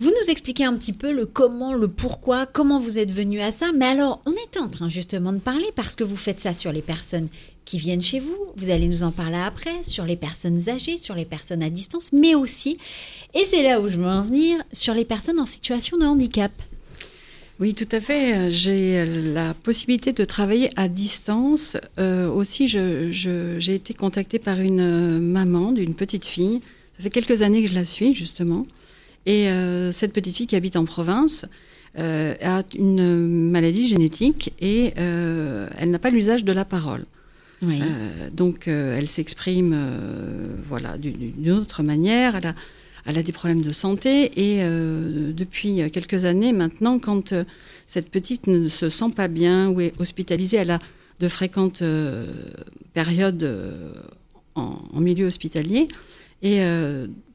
S4: Vous nous expliquez un petit peu le comment, le pourquoi, comment vous êtes venu à ça. Mais alors, on était en train justement de parler parce que vous faites ça sur les personnes qui viennent chez vous. Vous allez nous en parler après, sur les personnes âgées, sur les personnes à distance, mais aussi, et c'est là où je veux en venir, sur les personnes en situation de handicap.
S6: Oui, tout à fait. Euh, J'ai euh, la possibilité de travailler à distance. Euh, aussi, j'ai été contactée par une maman d'une petite fille. Ça fait quelques années que je la suis, justement. Et cette petite fille qui habite en province a une maladie génétique et elle n'a pas l'usage de la parole. Euh, donc, euh, elle s'exprime euh, voilà, d'une autre manière. Elle a, elle a des problèmes de santé et depuis quelques années maintenant, quand cette petite ne se sent pas bien ou est hospitalisée, elle a de fréquentes périodes en, milieu hospitalier. Et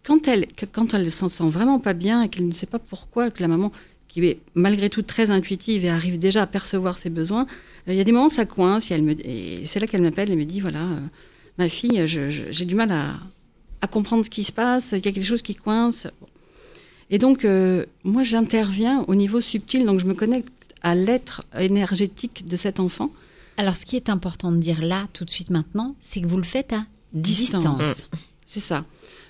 S6: quand elle, quand elle se sent vraiment pas bien et qu'elle ne sait pas pourquoi, que la maman, qui est malgré tout très intuitive et arrive déjà à percevoir ses besoins, il y a des moments où ça coince. Et, elle me, et c'est là qu'elle m'appelle et me dit voilà, euh, ma fille, je- je- j'ai du mal à, à comprendre ce qui se passe, il y a quelque chose qui coince. Bon. Et donc, euh, moi, j'interviens au niveau subtil, donc je me connecte à l'être énergétique de cet enfant.
S4: Alors, ce qui est important de dire là, tout de suite maintenant, c'est que vous le faites à distance.
S6: Distance. C'est ça.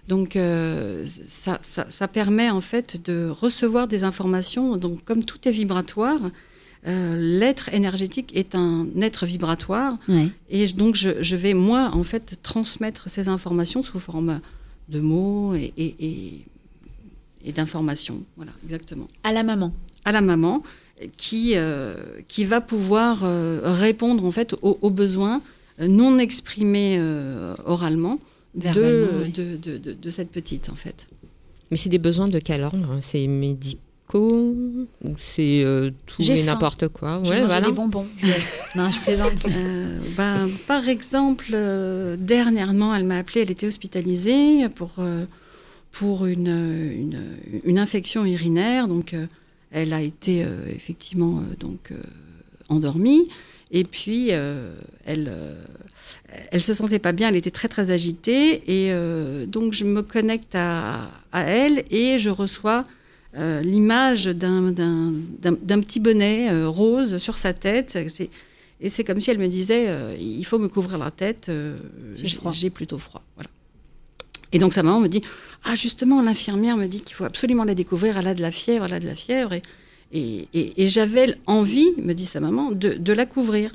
S6: Donc, euh, ça, ça, ça permet en fait de recevoir des informations. Donc, comme tout est vibratoire, euh, l'être énergétique est un être vibratoire.
S4: Ouais.
S6: Et je- donc, je, je vais, moi, en fait, transmettre ces informations sous forme de mots et, et, et- et d'informations. Voilà, exactement.
S4: À la maman.
S6: À la maman qui, euh, qui va pouvoir euh, répondre, en fait, aux, aux besoins non exprimés euh, oralement de,
S4: oui.
S6: de, de, de- de cette petite, en fait.
S5: Mais c'est des besoins de quel ordre? C'est médicaux ou c'est euh, tout et n'importe quoi
S4: Je
S5: Ouais, voilà.
S4: des bonbons. non, je plaisante.
S6: Euh, ben, par exemple, euh, dernièrement, elle m'a appelée, elle était hospitalisée pour, euh, pour une, une, une infection urinaire. Donc, euh, elle a été euh, effectivement euh, donc, euh, endormie. Et puis, euh, elle, euh, elle se sentait pas bien, elle était très très agitée. Et euh, donc, je me connecte à, à elle et je reçois euh, l'image d'un- petit bonnet euh, rose sur sa tête. C'est- et c'est comme si elle me disait, euh, il faut me couvrir la tête, euh,
S4: J'ai
S6: plutôt froid. Voilà. Et donc sa maman me dit, ah justement, l'infirmière me dit qu'il faut absolument la découvrir, elle a de la fièvre, elle a de la fièvre. Et, et, et- et j'avais envie, me dit sa maman, de, de la couvrir.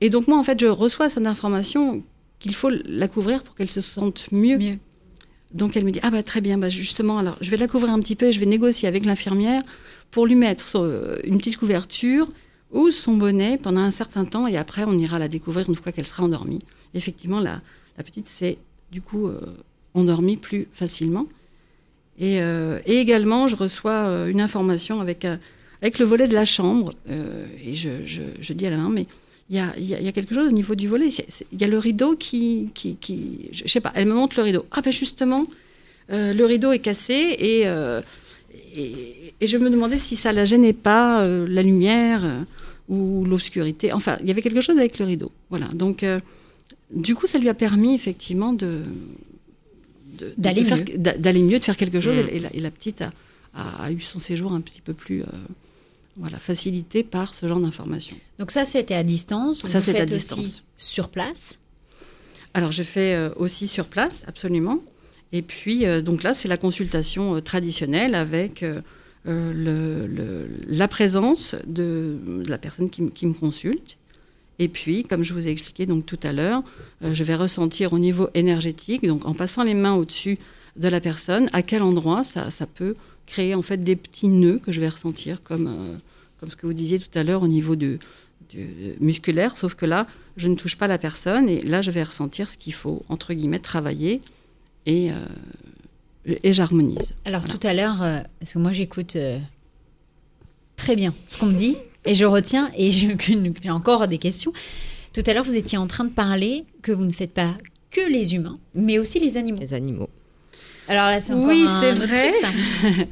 S6: Et donc moi, en fait, je reçois cette information qu'il faut la couvrir pour qu'elle se sente mieux.
S4: Mieux.
S6: Donc elle me dit ah bah très bien bah justement alors je vais la couvrir un petit peu et je vais négocier avec l'infirmière pour lui mettre euh, une petite couverture ou son bonnet pendant un certain temps et après on ira la découvrir une fois qu'elle sera endormie. Effectivement la, la petite s'est du coup euh, endormie plus facilement et, euh, et également je reçois une information avec avec le volet de la chambre et je, je, je dis à la main mais il y a, il y a- il y a quelque chose au niveau du volet. Il y a le rideau qui, qui, qui- je, sais pas. Elle me montre le rideau. Ah ben justement, euh, le rideau est cassé et, euh, et, et je me demandais si ça la gênait pas euh, la lumière ou l'obscurité. Enfin, il y avait quelque chose avec le rideau. Voilà. Donc, du coup, ça lui a permis effectivement de
S4: D'aller mieux.
S6: d'a- d'aller mieux, de faire quelque chose.
S5: Mm.
S6: Et, la, et la petite a, a- a eu son séjour un petit peu plus voilà, facilité par ce genre d'informations.
S4: Donc ça, c'était à distance.
S6: Ça, c'est à distance.
S4: aussi sur place?
S6: Alors, j'ai fait euh, aussi sur place, absolument. Et puis, euh, donc là, c'est la consultation euh, traditionnelle avec le- le- la présence de, de la personne qui, me consulte. Et puis, comme je vous ai expliqué donc tout à l'heure, euh, je vais ressentir au niveau énergétique, donc en passant les mains au-dessus de la personne, à quel endroit ça, ça peut créer en fait des petits nœuds que je vais ressentir, comme, euh, comme ce que vous disiez tout à l'heure au niveau de, du- musculaire, sauf que là, je ne touche pas la personne et là, je vais ressentir ce qu'il faut, entre guillemets, travailler et, euh, et j'harmonise.
S4: Alors
S6: Voilà.
S4: tout à l'heure, euh, parce que moi j'écoute euh, très bien ce qu'on me dit et je retiens et j'ai encore des questions. Tout à l'heure, vous étiez en train de parler que vous ne faites pas que les humains, mais aussi les animaux.
S5: Les animaux.
S4: Alors là, c'est
S6: Oui, c'est vrai.
S4: truc, ça.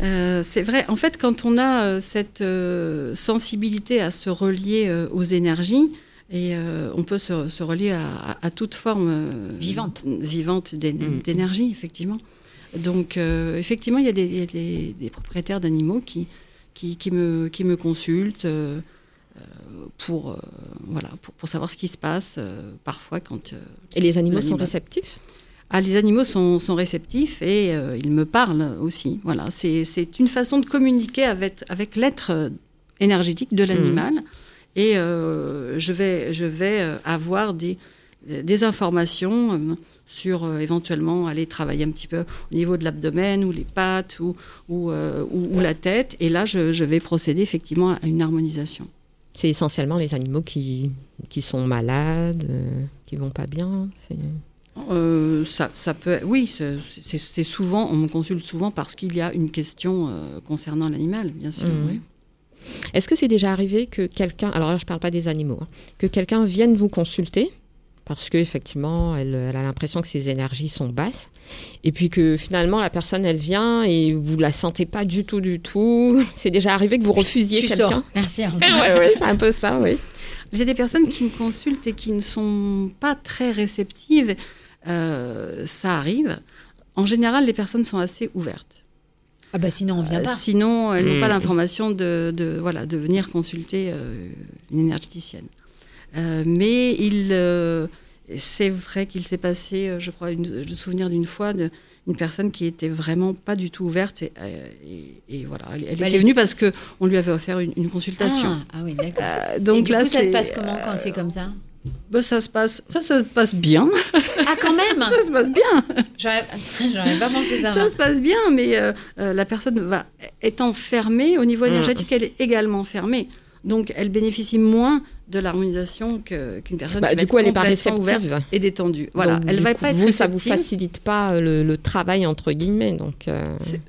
S6: Euh, c'est vrai. En fait, quand on a euh, cette euh, sensibilité à se relier euh, aux énergies, et euh, on peut se, se relier à, à- à toute forme euh,
S4: Vivante.
S6: vivante d'é-
S5: Mm.
S6: d'énergie, effectivement. Donc, euh, effectivement, il y a des, il y a des- des propriétaires d'animaux qui, qui, qui me, qui me consultent pour, euh, voilà, pour, pour savoir ce qui se passe euh, parfois quand. euh,
S5: Et les animaux sont réceptifs?
S6: Ah, les animaux sont, sont réceptifs et euh, ils me parlent aussi. Voilà, c'est une façon de communiquer avec, avec l'être euh, énergétique de l'animal. Et euh, je vais, je vais avoir des, des informations sur euh, éventuellement aller travailler un petit peu au niveau de l'abdomen ou les pattes ou, ou, euh, ou- ou la tête. Et là, je, je vais procéder effectivement à une harmonisation.
S5: C'est essentiellement les animaux qui, qui sont malades, qui vont pas bien.
S6: Euh, ça, ça peut, oui, c'est- souvent, on me consulte souvent parce qu'il y a une question euh, concernant l'animal, bien sûr.
S5: Mhm.
S6: oui.
S5: Est-ce que c'est déjà arrivé que quelqu'un, alors là je parle pas des animaux, hein, que quelqu'un vienne vous consulter parce qu'effectivement elle, elle a l'impression que ses énergies sont basses et puis que finalement la personne elle vient et vous la sentez pas du tout du tout? C'est déjà arrivé que vous refusiez
S4: Tu
S5: quelqu'un?
S4: sors. Merci.
S5: Ouais ouais c'est un peu ça oui.
S6: Il y a des personnes qui me consultent et qui ne sont pas très réceptives. Euh, ça arrive. En général, les personnes sont assez ouvertes.
S4: Ah bah sinon on vient
S6: Euh,
S4: pas.
S6: sinon, elles n'ont pas l'information de, de, voilà, de venir consulter euh, une énergéticienne. Euh, mais il, euh, c'est vrai qu'il s'est passé, je crois, une, le souvenir d'une fois de une personne qui était vraiment pas du tout ouverte et, et- et voilà, elle, elle
S4: Bah,
S6: était
S4: les-
S6: venue parce que on lui avait offert une, une consultation.
S4: Ah, ah oui, d'accord.
S6: Euh,
S4: Et du
S6: là,
S4: coup, ça se passe comment quand c'est comme ça?
S6: Bah, ça se passe, ça se passe bien.
S4: Ah quand même
S6: ça se passe bien.
S4: J'aurais j'aurais pas pensé ça.
S6: Ça se passe bien, mais euh, euh, la personne va étant fermée au niveau
S5: Mm.
S6: énergétique, elle est également fermée. Donc, elle bénéficie moins de l'harmonisation qu'une personne
S5: Bah,
S6: qui va
S5: du coup
S6: être
S5: elle est pas réceptive.
S6: et détendue. Voilà,
S5: Donc,
S6: elle va
S5: coup,
S6: pas être
S5: vous ça vous facilite pas euh, le, le travail entre guillemets donc. euh,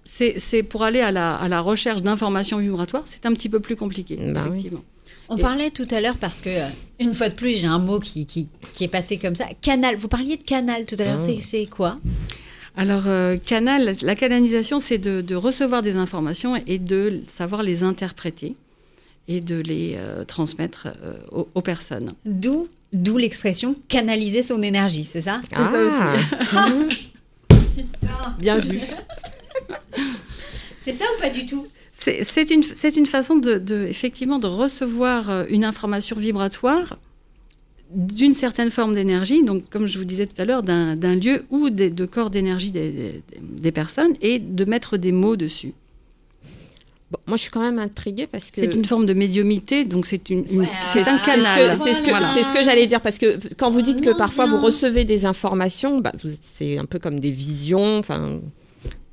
S6: C'est- pour aller à la, à la recherche d'informations vibratoires, c'est un petit peu plus compliqué,
S5: Bah oui.
S4: On
S6: Et-
S4: parlait tout à l'heure parce que, euh, une fois de plus, j'ai un mot qui, qui, qui est passé comme ça. Canal. Vous parliez de canal tout à l'heure.
S5: Ah.
S4: C'est- C'est quoi?
S6: Alors, euh, canal, la canalisation, c'est de, de recevoir des informations et de savoir les interpréter et de les euh, transmettre euh, aux, aux personnes.
S4: D'où d'où l'expression canaliser son énergie, c'est ça?
S5: Ah,
S6: ça aussi.
S5: Bien vu.
S4: C'est ça ou pas du tout?
S6: C'est une, c'est une façon de, de- effectivement de recevoir euh, une information vibratoire d'une certaine forme d'énergie, donc comme je vous disais tout à l'heure, d'un d'un lieu ou de corps d'énergie des, des- des personnes, et de mettre des mots dessus.
S5: Bon, moi je suis quand même intriguée parce que
S6: C'est une forme de médiumité, donc c'est une, une-
S4: Ouais,
S6: c'est un
S4: ah,
S6: canal.
S5: que- C'est ce que,
S6: Voilà.
S5: c'est ce que j'allais dire parce que quand vous dites que
S4: Non,
S5: parfois vous recevez des informations, bah, vous- c'est un peu comme des visions. Enfin,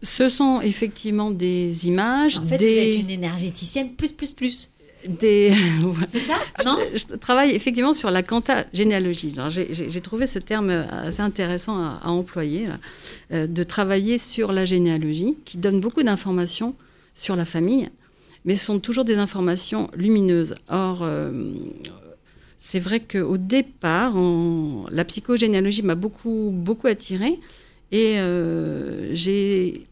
S6: Ce sont effectivement des images,
S4: En fait,
S6: des,
S4: vous êtes une énergéticienne plus, plus, plus.
S6: des-
S4: C'est ça? Non?
S6: je, je travaille effectivement sur la quanta généalogie. Alors, J'ai trouvé ce terme assez intéressant à, à employer, là, euh, de travailler sur la généalogie, qui donne beaucoup d'informations sur la famille, mais ce sont toujours des informations lumineuses. Or, euh, c'est vrai qu'au départ, la psychogénéalogie m'a beaucoup, beaucoup attirée, et euh, j'ai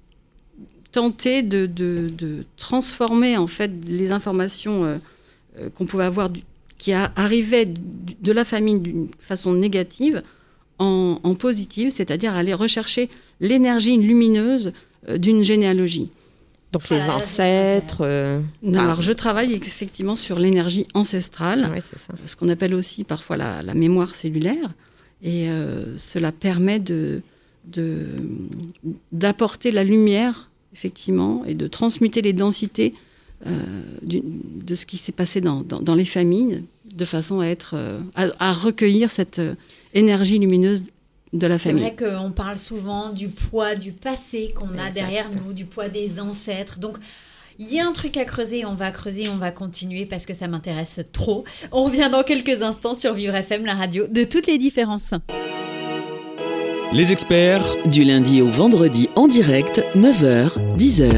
S6: tenté de, de- de transformer en fait les informations euh, euh, qu'on pouvait avoir du- qui a- arrivaient de la famille d'une façon négative en, en positive, c'est-à-dire aller rechercher l'énergie lumineuse euh, d'une généalogie.
S5: donc
S4: Ah
S5: les ancêtres. euh,
S6: Alors
S5: ah,
S6: je travaille effectivement sur l'énergie ancestrale,
S5: ouais, c'est ça.
S6: ce qu'on appelle aussi parfois la, la mémoire cellulaire, et euh, cela permet de de- d'apporter la lumière effectivement et de transmuter les densités euh, du- de ce qui s'est passé dans, dans, dans les familles de façon à être euh, à, à recueillir cette euh, énergie lumineuse de la
S4: C'est
S6: famille.
S4: vrai qu'on parle souvent du poids du passé qu'on a derrière nous, du poids des ancêtres. Donc, Il y a un truc à creuser, on va creuser, on va continuer parce que ça m'intéresse trop. On revient dans quelques instants sur Vivre FM, la radio de toutes les différences.
S2: Les experts
S3: Du lundi au vendredi en direct, 9h, 10h.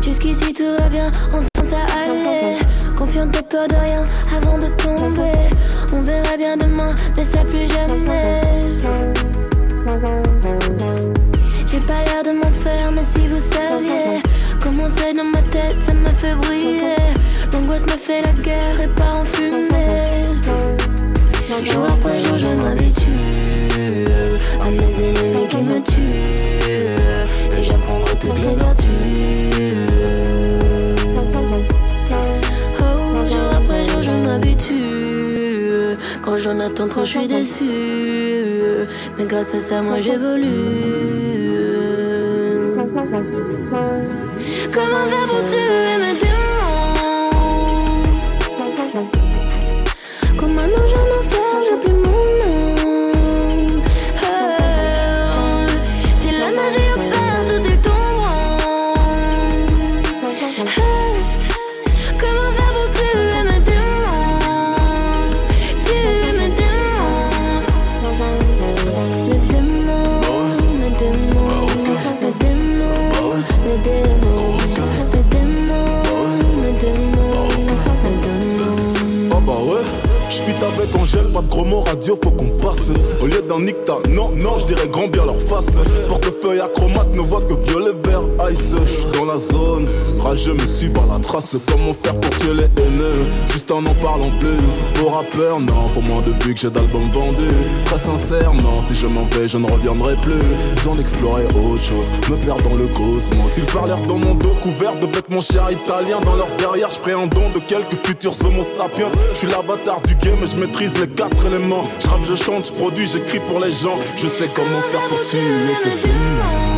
S7: Jusqu'ici tout va bien, enfin ça allait. Confiante et peur de rien avant de tomber. On verra bien demain, mais ça plus jamais. Fait la guerre et part en fumée. Jour après jour, je m'habitue à mes ennemis qui me tuent. Et j'apprendrai toutes les vertus. Oh, jour après jour, je m'habitue. Quand j'en attends trop, je suis déçue. Mais grâce à ça, moi j'évolue. Comment faire pour tuer?
S8: faut qu'on passe. Au lieu d'un nick, non, non, j'dirais grand bien leur face. Portefeuille acromate ne voit que violet, vert, ice. J'suis dans la zone, rageux me suis par la trace. Comment faire pour tuer les haineux? Juste en en parlant plus. Pour rappeur, non, pour moins de vues que j'ai d'albums vendus. Très sincèrement, si je m'en vais, je ne reviendrai plus. Besoin d'explorer autre chose, me perdre dans le cosmos. Ils parlèrent dans mon dos couvert de vêtements chers italiens. Dans leur derrière, je un don de quelques futurs homo sapiens. Je suis l'avatar du game et je maîtrise les quatre éléments. Je je chante, je produis, j'écris pour les Je sais comment faire pour tuer tes
S7: Comme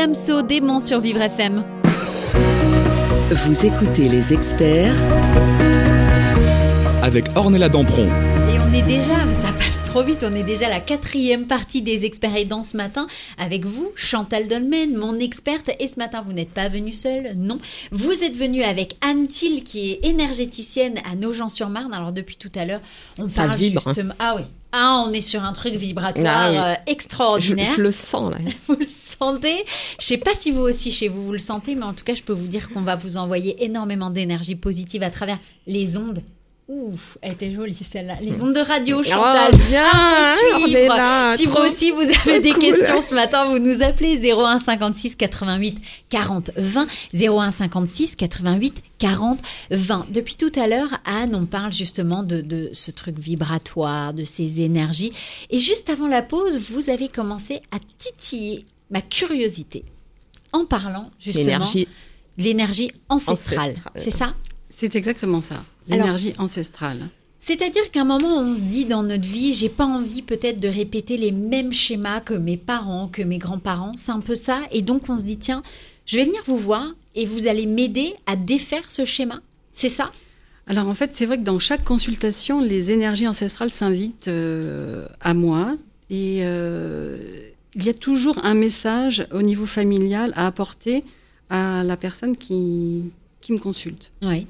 S4: Damso, démon sur Vivre FM.
S3: Vous écoutez les experts
S2: avec Ornella Dampron.
S4: Et on est déjà, ça passe trop vite, on est déjà à la quatrième partie des experts aidants ce matin avec vous, Chantal Dolmen, mon experte. Et ce matin, vous n'êtes pas venue seule, non. Vous êtes venue avec Anne Thiel, qui est énergéticienne à Nogent-sur-Marne. Alors depuis tout à l'heure, on
S5: Ça
S4: parle
S5: vibre, hein.
S4: justement... Ah oui, ah, on est sur un truc vibratoire
S5: Ah oui.
S4: euh,
S5: Je,
S4: extraordinaire.
S5: je le sens là.
S4: Vous le sentez? Je sais pas si vous aussi chez vous vous le sentez, mais en tout cas, je peux vous dire qu'on va vous envoyer énormément d'énergie positive à travers les ondes Ouf, elle était jolie celle-là. Les ondes de radio,
S5: Oh,
S4: Chantal.
S5: bien, est
S4: suivre.
S5: là,
S4: si vous aussi vous avez des
S5: cool.
S4: questions ce matin, vous nous appelez 01 56 88 40 20 01 56 88 40 20. Depuis tout à l'heure, Anne, on parle justement de, de ce truc vibratoire, de ces énergies. Et juste avant la pause, vous avez commencé à titiller ma curiosité en parlant justement
S5: L'énergie.
S4: de l'énergie ancestrale. C'est ça?
S6: C'est exactement ça, l'énergie ancestrale.
S4: C'est-à-dire qu'à un moment, on se dit dans notre vie, j'ai pas envie peut-être de répéter les mêmes schémas que mes parents, que mes grands-parents. C'est un peu ça. Et donc, on se dit, tiens, je vais venir vous voir et vous allez m'aider à défaire ce schéma. C'est ça?
S6: Alors en fait, c'est vrai que dans chaque consultation, les énergies ancestrales s'invitent euh, à moi et euh, il y a toujours un message au niveau familial à apporter à la personne qui, qui me consulte.
S4: Oui.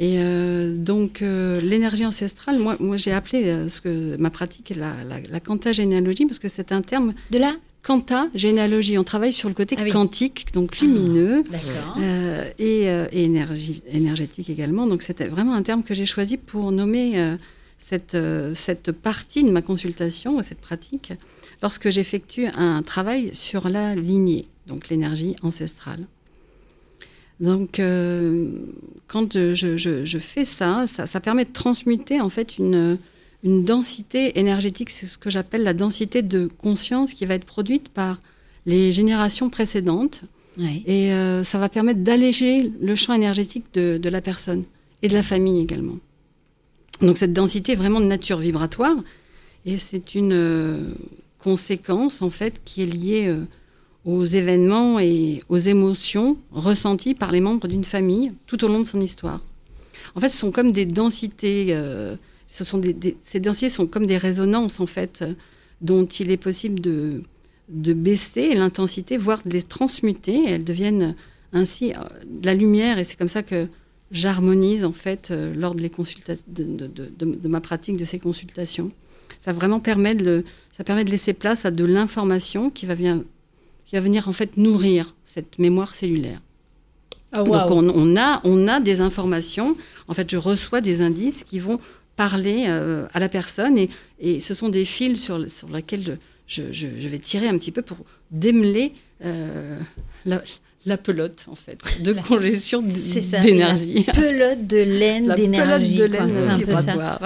S6: Et euh, donc euh, l'énergie ancestrale, moi, moi j'ai appelé euh, ce que ma pratique la, la, la quantagénéalogie parce que c'est un terme
S4: De là
S6: quantagénéalogie. On travaille sur le côté
S4: Ah oui.
S6: quantique, donc lumineux.
S4: D'accord.
S6: Euh, et, et énergie, énergétique également. Donc c'était vraiment un terme que j'ai choisi pour nommer cette, cette partie de ma consultation, cette pratique, lorsque j'effectue un travail sur la lignée, donc l'énergie ancestrale. Donc euh, quand je, je- je- je fais ça, ça, ça permet de transmuter en fait une, une densité énergétique, c'est ce que j'appelle la densité de conscience qui va être produite par les générations précédentes.
S4: Oui.
S6: Et euh, ça va permettre d'alléger le champ énergétique de, de la personne et de la famille également. Donc cette densité est vraiment de nature vibratoire et c'est une euh, conséquence en fait qui est liée aux événements et aux émotions ressenties par les membres d'une famille tout au long de son histoire. En fait, ce sont comme des densités. euh, ce sont ces densités sont comme des résonances en fait dont il est possible de baisser l'intensité, voire de les transmuter. Elles deviennent ainsi euh, de la lumière, et c'est comme ça que j'harmonise en fait euh, lors de, les de, de- ma pratique de ces consultations. Ça vraiment permet de, ça permet de laisser place à de l'information qui va, bien, qui va venir en fait nourrir cette mémoire cellulaire.
S4: Oh,
S6: Donc on, on a, on a des informations, en fait je reçois des indices qui vont parler euh, à la personne et, et ce sont des fils sur, sur lesquels je, je, je- je vais tirer un petit peu pour démêler euh, la, la pelote en fait de
S4: La-
S6: congestion d'énergie.
S4: Pelote de laine d'énergie.
S6: de
S4: quoi.
S6: laine
S4: C'est un peu ça.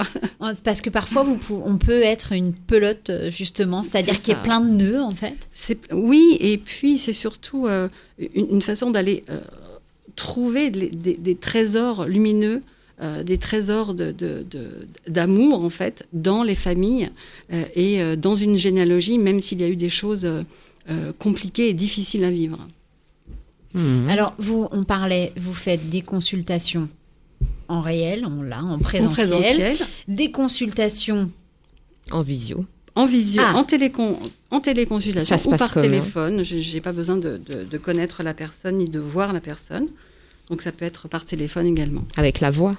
S4: Parce que parfois, vous on peut être une pelote, euh, justement, c'est-à-dire
S6: C'est
S4: qu'il y a plein de nœuds, en fait.
S6: Oui, et puis c'est surtout euh, une, une façon d'aller euh, trouver des, des- des trésors lumineux, euh, des trésors de- de- de- d'amour en fait dans les familles et dans une généalogie, même s'il y a eu des choses compliquées et difficiles à vivre.
S5: Mhm.
S4: Alors, vous, on parlait, vous faites des consultations en réel, on l'a, en
S6: En
S4: présentiel,
S6: présentiel,
S4: des consultations
S5: En visio.
S6: en visio,
S4: Ah.
S6: en, télécon, en téléconsultation
S5: Ça
S6: ou par téléphone. Je n'ai pas besoin de, de- de connaître la personne ni de voir la personne. Donc ça peut être par téléphone également.
S5: Avec la voix.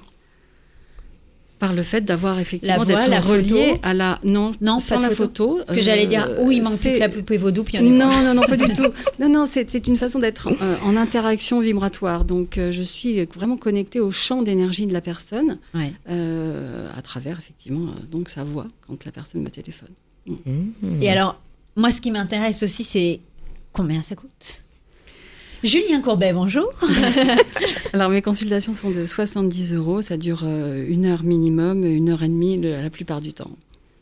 S6: Par le fait d'avoir effectivement d'être relié
S4: photo
S6: à la non
S4: Non,
S6: sans
S4: pas
S6: la
S4: photo.
S6: photo.
S4: Parce que j'allais dire,
S6: euh,
S4: où il manque plus
S6: c'est-
S4: que la poupée vaudou, puis on est
S6: Non, non, non, pas du tout. Non, non, c'est c'est une façon d'être euh, en interaction vibratoire. Donc, euh, je suis vraiment connectée au champ d'énergie de la personne
S4: Ouais.
S6: euh, à travers, effectivement, euh, donc sa voix quand la personne me téléphone.
S5: Mhm.
S4: Et alors, moi, ce qui m'intéresse aussi, c'est combien ça coûte? Julien Courbet, bonjour.
S6: Alors, mes consultations sont de 70 euros. Ça dure euh, une heure minimum, une heure et demie la plupart du temps.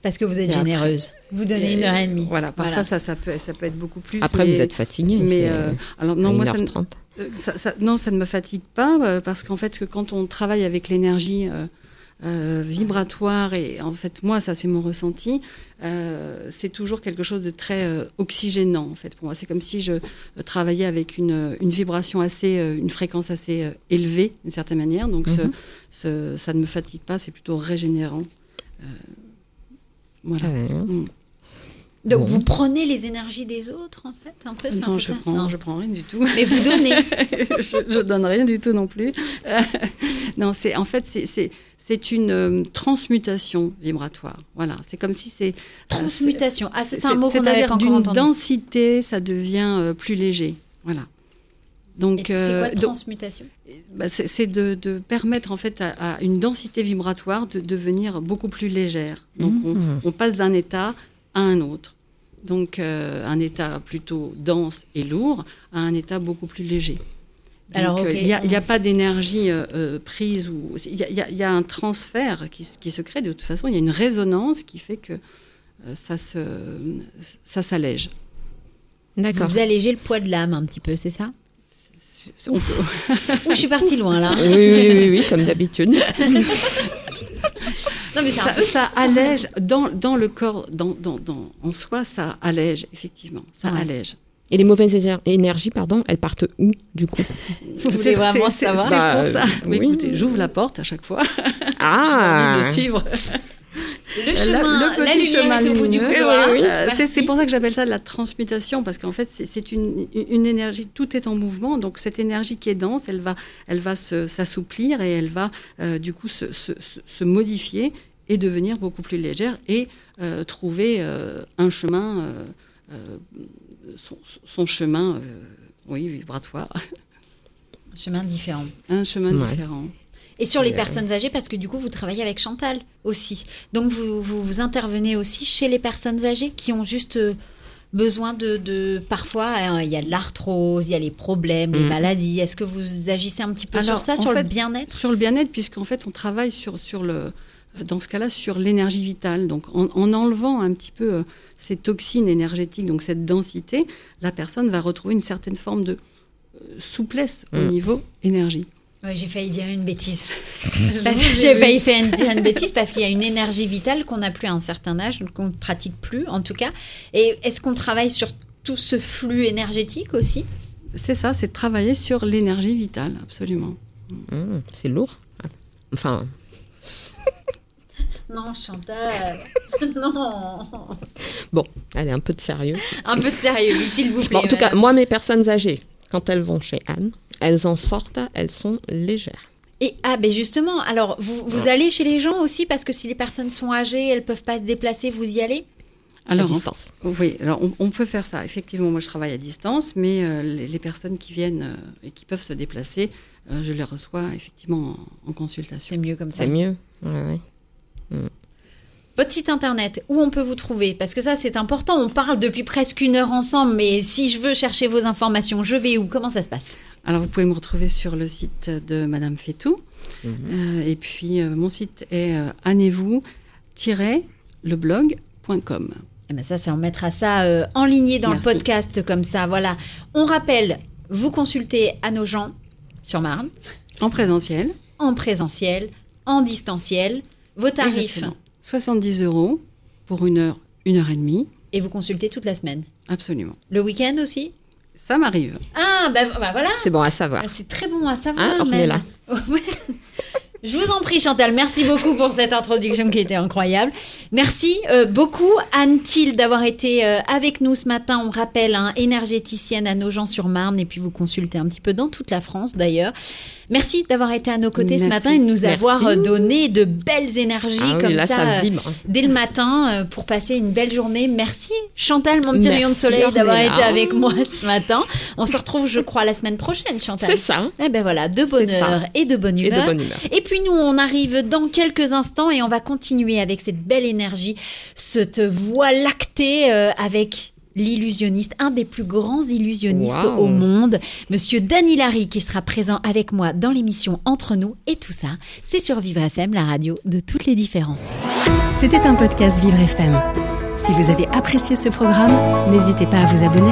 S4: Parce que vous êtes
S6: Et après-
S4: généreuse. Vous donnez
S6: Et,
S4: une heure et demie.
S6: Voilà, parfois
S4: Voilà.
S6: Ça, ça, peut, ça peut être beaucoup plus.
S5: Après,
S6: mais-
S5: vous êtes fatigué.
S6: Mais euh, alors
S5: à
S6: non, moi ça, ne-
S5: 1h30.
S6: Euh, ça- ça- non, ça ne me fatigue pas parce qu'en fait, que quand on travaille avec l'énergie euh, euh, vibratoire et en fait, moi, ça c'est mon ressenti, euh, c'est toujours quelque chose de très euh, oxygénant en fait pour moi. C'est comme si je travaillais avec une, une vibration assez, une fréquence assez euh, élevée d'une certaine manière. Donc,
S5: Mhm.
S6: ce- ça ne me fatigue pas, c'est plutôt régénérant. Euh, voilà.
S5: Ouais.
S6: Mm.
S4: Donc,
S5: Bon.
S4: vous prenez les énergies des autres, en fait, un peu, c'est un
S6: Non,
S4: peu
S6: je
S4: ça
S6: prends,
S4: Non.
S6: je prends rien du tout.
S4: Mais vous donnez.
S6: je, je donne rien du tout non plus. Non, c'est en fait c'est- c'est une euh, transmutation vibratoire. Voilà, c'est comme si c'est
S4: Transmutation. Ah,
S6: c'est-
S4: un mot qu'on n'avait
S6: c'est-à-dire
S4: pas encore
S6: d'une
S4: entendu.
S6: densité, ça devient euh, plus léger. Voilà. Donc,
S4: c'est
S6: euh,
S4: quoi transmutation?
S6: Bah, c'est de, de permettre en fait à, à une densité vibratoire de devenir beaucoup plus légère. Donc on, on passe d'un état à un autre. Donc euh, un état plutôt dense et lourd à un état beaucoup plus léger. Donc,
S4: Alors,
S6: euh,
S4: ok.
S6: il n'y a, il y a pas d'énergie euh, euh, prise ou il y a, il y a- il y a un transfert qui, se crée de toute façon. Il y a une résonance qui fait que euh, ça se ça s'allège.
S5: D'accord.
S4: Vous allégez le poids de l'âme un petit peu, c'est ça?
S6: On peut-
S4: Ou je suis partie loin là
S5: Oui, oui, oui, oui, comme d'habitude.
S4: Non mais
S6: ça,
S4: peu
S6: ça allège dans, dans le corps, dans, dans, dans- en soi, ça allège, effectivement. Ça
S4: Ouais.
S6: allège.
S5: Et les mauvaises éner- énergies, pardon, elles partent où, du coup?
S4: Vous voulez vraiment savoir?
S6: C'est
S5: Bah,
S6: pour ça. Mais
S5: oui.
S6: écoutez, j'ouvre la porte à chaque fois.
S5: Ah
S6: envie de suivre.
S4: Le chemin,
S6: le
S4: la lumière est au bout du
S6: lumineux.
S4: couloir.
S6: Euh, c'est- pour ça que j'appelle ça de la transmutation, parce qu'en fait, c'est- une, une énergie, tout est en mouvement, donc cette énergie qui est dense, elle va, elle va s'assouplir et elle va euh, du coup se, se- se- se modifier et devenir beaucoup plus légère et euh, trouver euh, un chemin, son, son chemin, euh, oui, vibratoire,
S4: Chemin différent.
S6: un chemin
S5: Ouais.
S6: différent.
S4: Et sur les
S5: Euh,
S4: personnes âgées, parce que du coup, vous travaillez avec Chantal aussi. Donc, vous, vous, vous intervenez aussi chez les personnes âgées qui ont juste euh, besoin de... de parfois, hein, il y a de l'arthrose, il y a les problèmes, les
S5: Mhm.
S4: maladies. Est-ce que vous agissez un petit peu
S6: Alors,
S4: sur ça, sur le
S6: fait,
S4: bien-être?
S6: Sur le bien-être, puisqu'en fait, on travaille sur, sur le, dans ce cas-là, sur l'énergie vitale. Donc, en, en enlevant un petit peu euh, ces toxines énergétiques, donc cette densité, la personne va retrouver une certaine forme de euh, souplesse au
S5: Mm.
S6: niveau énergie.
S4: Ouais, j'ai failli dire une bêtise. Parce que j'ai failli faire une, dire une bêtise parce qu'il y a une énergie vitale qu'on n'a plus à un certain âge, qu'on ne pratique plus en tout cas. Et est-ce qu'on travaille sur tout ce flux énergétique aussi?
S6: C'est ça, c'est travailler sur l'énergie vitale, absolument.
S5: Mmh, C'est lourd. Enfin,
S4: Non, Chantal. non.
S5: bon, allez, un peu de sérieux.
S4: Un peu de sérieux, s'il vous plaît.
S5: Bon, en tout cas,
S4: madame.
S5: moi, mes personnes âgées, quand elles vont chez Anne, elles en sortent, elles sont légères.
S4: Et ah, ben justement, alors vous, vous allez chez les gens aussi parce que si les personnes sont âgées, elles peuvent pas se déplacer, vous y allez?
S6: Alors,
S5: à distance.
S6: Oui, alors on, on peut faire ça. Effectivement, moi je travaille à distance, mais euh, les, les personnes qui viennent euh, et qui peuvent se déplacer, euh, je les reçois effectivement en, en consultation.
S4: C'est mieux comme ça.
S5: C'est mieux. Ouais, ouais.
S4: Votre site internet, où on peut vous trouver? Parce que ça, c'est important. On parle depuis presque une heure ensemble, mais si je veux chercher vos informations, je vais où? Comment ça se passe?
S6: Alors vous pouvez me retrouver sur le site de Madame Fétou.
S5: Mhm.
S6: Euh, et puis euh, mon site est euh, annez-vous-leblog.com.
S4: Eh ben ça, ça, on mettra ça euh, en ligne dans
S6: Merci.
S4: le podcast comme ça. Voilà. On rappelle, vous consultez à nos gens sur Marne,
S6: En présentiel.
S4: en présentiel, en distanciel, vos tarifs,
S6: Exactement. 70 euros pour une heure, une heure et demie.
S4: et vous consultez toute la semaine.
S6: Absolument.
S4: Le week-end aussi?
S6: Ça m'arrive.
S4: Ah, bah, bah voilà.
S5: C'est bon à savoir.
S4: Ah, C'est très bon à savoir.
S5: Hein,
S4: même.
S5: ornez-la.
S4: Ouais. Je vous en prie, Chantal. Merci beaucoup pour cette introduction qui était incroyable. Merci euh, beaucoup, Anne Thiel, d'avoir été euh, avec nous ce matin. On rappelle, hein, énergéticienne à Nogent-sur-Marne, et puis vous consultez un petit peu dans toute la France d'ailleurs. Merci d'avoir été à nos côtés ce matin et de nous
S5: Merci.
S4: avoir euh, donné de belles énergies
S5: Ah oui,
S4: comme
S5: là,
S4: ça, dès le matin pour passer une belle journée. Merci Chantal, mon petit
S5: Merci,
S4: rayon de soleil, d'avoir été avec moi ce matin. On se retrouve, je crois, la semaine prochaine, Chantal.
S5: C'est ça.
S4: Eh ben voilà, de bonheur et de bonne
S5: Et
S4: humeur.
S5: de bonne humeur.
S4: Et puis nous, on arrive dans quelques instants et on va continuer avec cette belle énergie, cette voie lactée euh, avec l'illusionniste, un des plus grands illusionnistes au monde, Monsieur Dany Larry, qui sera présent avec moi dans l'émission Entre nous. Et tout ça, c'est sur Vivre FM, la radio de toutes les différences.
S9: C'était un podcast Vivre FM. Si vous avez apprécié ce programme, n'hésitez pas à vous abonner.